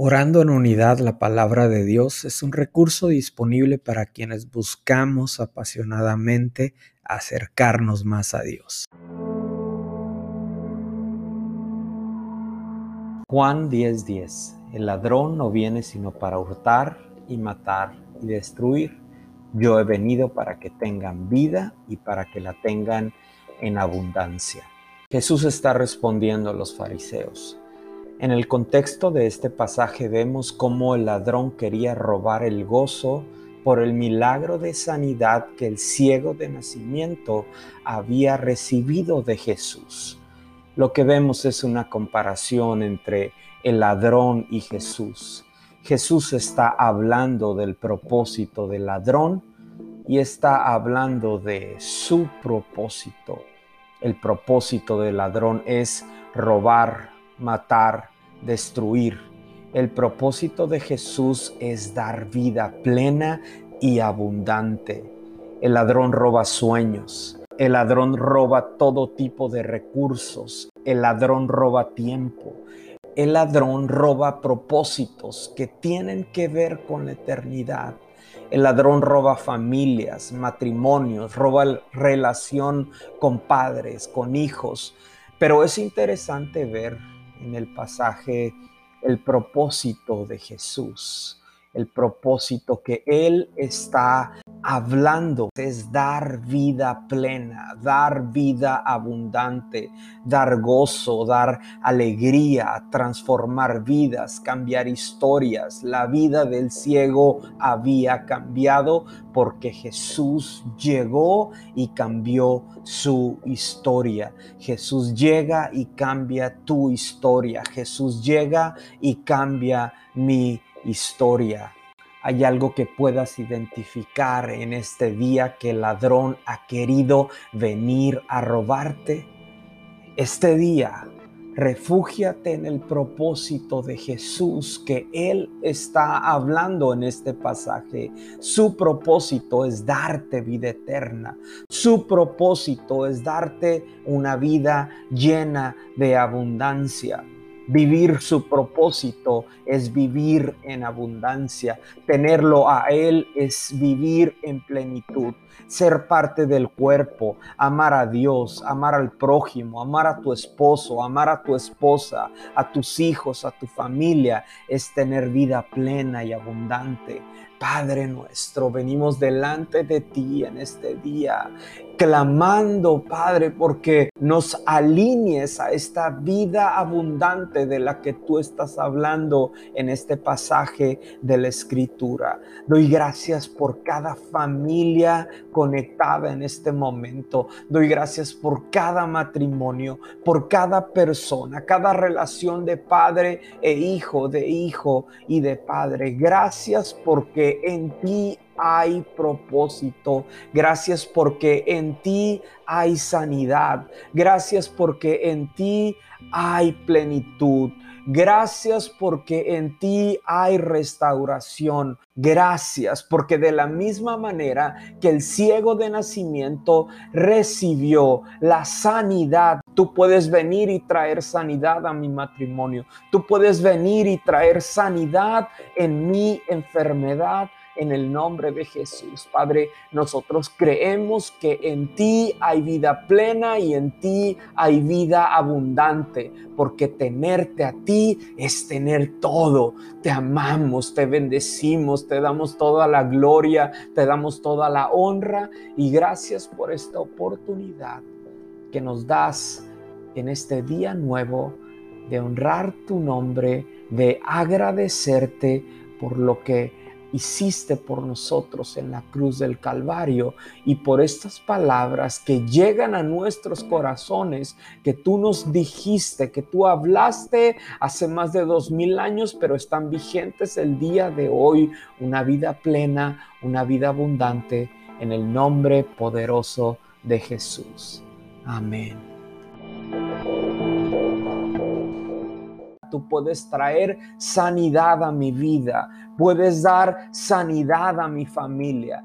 Orando en unidad la palabra de Dios es un recurso disponible para quienes buscamos apasionadamente acercarnos más a Dios. Juan 10:10 El ladrón no viene sino para hurtar y matar y destruir. Yo he venido para que tengan vida y para que la tengan en abundancia. Jesús está respondiendo a los fariseos. En el contexto de este pasaje vemos cómo el ladrón quería robar el gozo por el milagro de sanidad que el ciego de nacimiento había recibido de Jesús. Lo que vemos es una comparación entre el ladrón y Jesús. Jesús está hablando del propósito del ladrón y está hablando de su propósito. El propósito del ladrón es robar, matar, destruir. El propósito de Jesús es dar vida plena y abundante. El ladrón roba sueños. El ladrón roba todo tipo de recursos. El ladrón roba tiempo. El ladrón roba propósitos que tienen que ver con la eternidad. El ladrón roba familias, matrimonios, roba relación con padres, con hijos. Pero es interesante ver en el pasaje el propósito de Jesús, el propósito que Él está hablando es dar vida plena, dar vida abundante, dar gozo, dar alegría, transformar vidas, cambiar historias. La vida del ciego había cambiado porque Jesús llegó y cambió su historia. Jesús llega y cambia tu historia. Jesús llega y cambia mi historia. ¿Hay algo que puedas identificar en este día que el ladrón ha querido venir a robarte? Este día, refúgiate en el propósito de Jesús que Él está hablando en este pasaje. Su propósito es darte vida eterna. Su propósito es darte una vida llena de abundancia. Vivir su propósito es vivir en abundancia. Tenerlo a Él es vivir en plenitud. Ser parte del cuerpo, amar a Dios, amar al prójimo, amar a tu esposo, amar a tu esposa, a tus hijos, a tu familia, es tener vida plena y abundante. Padre nuestro, venimos delante de ti en este día, clamando, Padre, porque nos alinees a esta vida abundante de la que tú estás hablando en este pasaje de la Escritura. Doy gracias por cada familia conectada en este momento. Doy gracias por cada matrimonio, por cada persona, cada relación de padre e hijo, de hijo y de padre. Gracias en ti hay propósito. Gracias porque en ti hay sanidad. Gracias porque en ti hay plenitud. Gracias porque en ti hay restauración. Gracias porque de la misma manera que el ciego de nacimiento recibió la sanidad, tú puedes venir y traer sanidad a mi matrimonio. Tú puedes venir y traer sanidad en mi enfermedad en el nombre de Jesús. Padre, nosotros creemos que en ti hay vida plena y en ti hay vida abundante, porque tenerte a ti es tener todo. Te amamos, te bendecimos, te damos toda la gloria, te damos toda la honra y gracias por esta oportunidad que nos das en este día nuevo de honrar tu nombre, de agradecerte por lo que hiciste por nosotros en la cruz del Calvario y por estas palabras que llegan a nuestros corazones, que tú nos dijiste, que tú hablaste hace más de dos mil años, pero están vigentes el día de hoy, una vida plena, una vida abundante, en el nombre poderoso de Jesús. Amén. Tú puedes traer sanidad a mi vida, puedes dar sanidad a mi familia.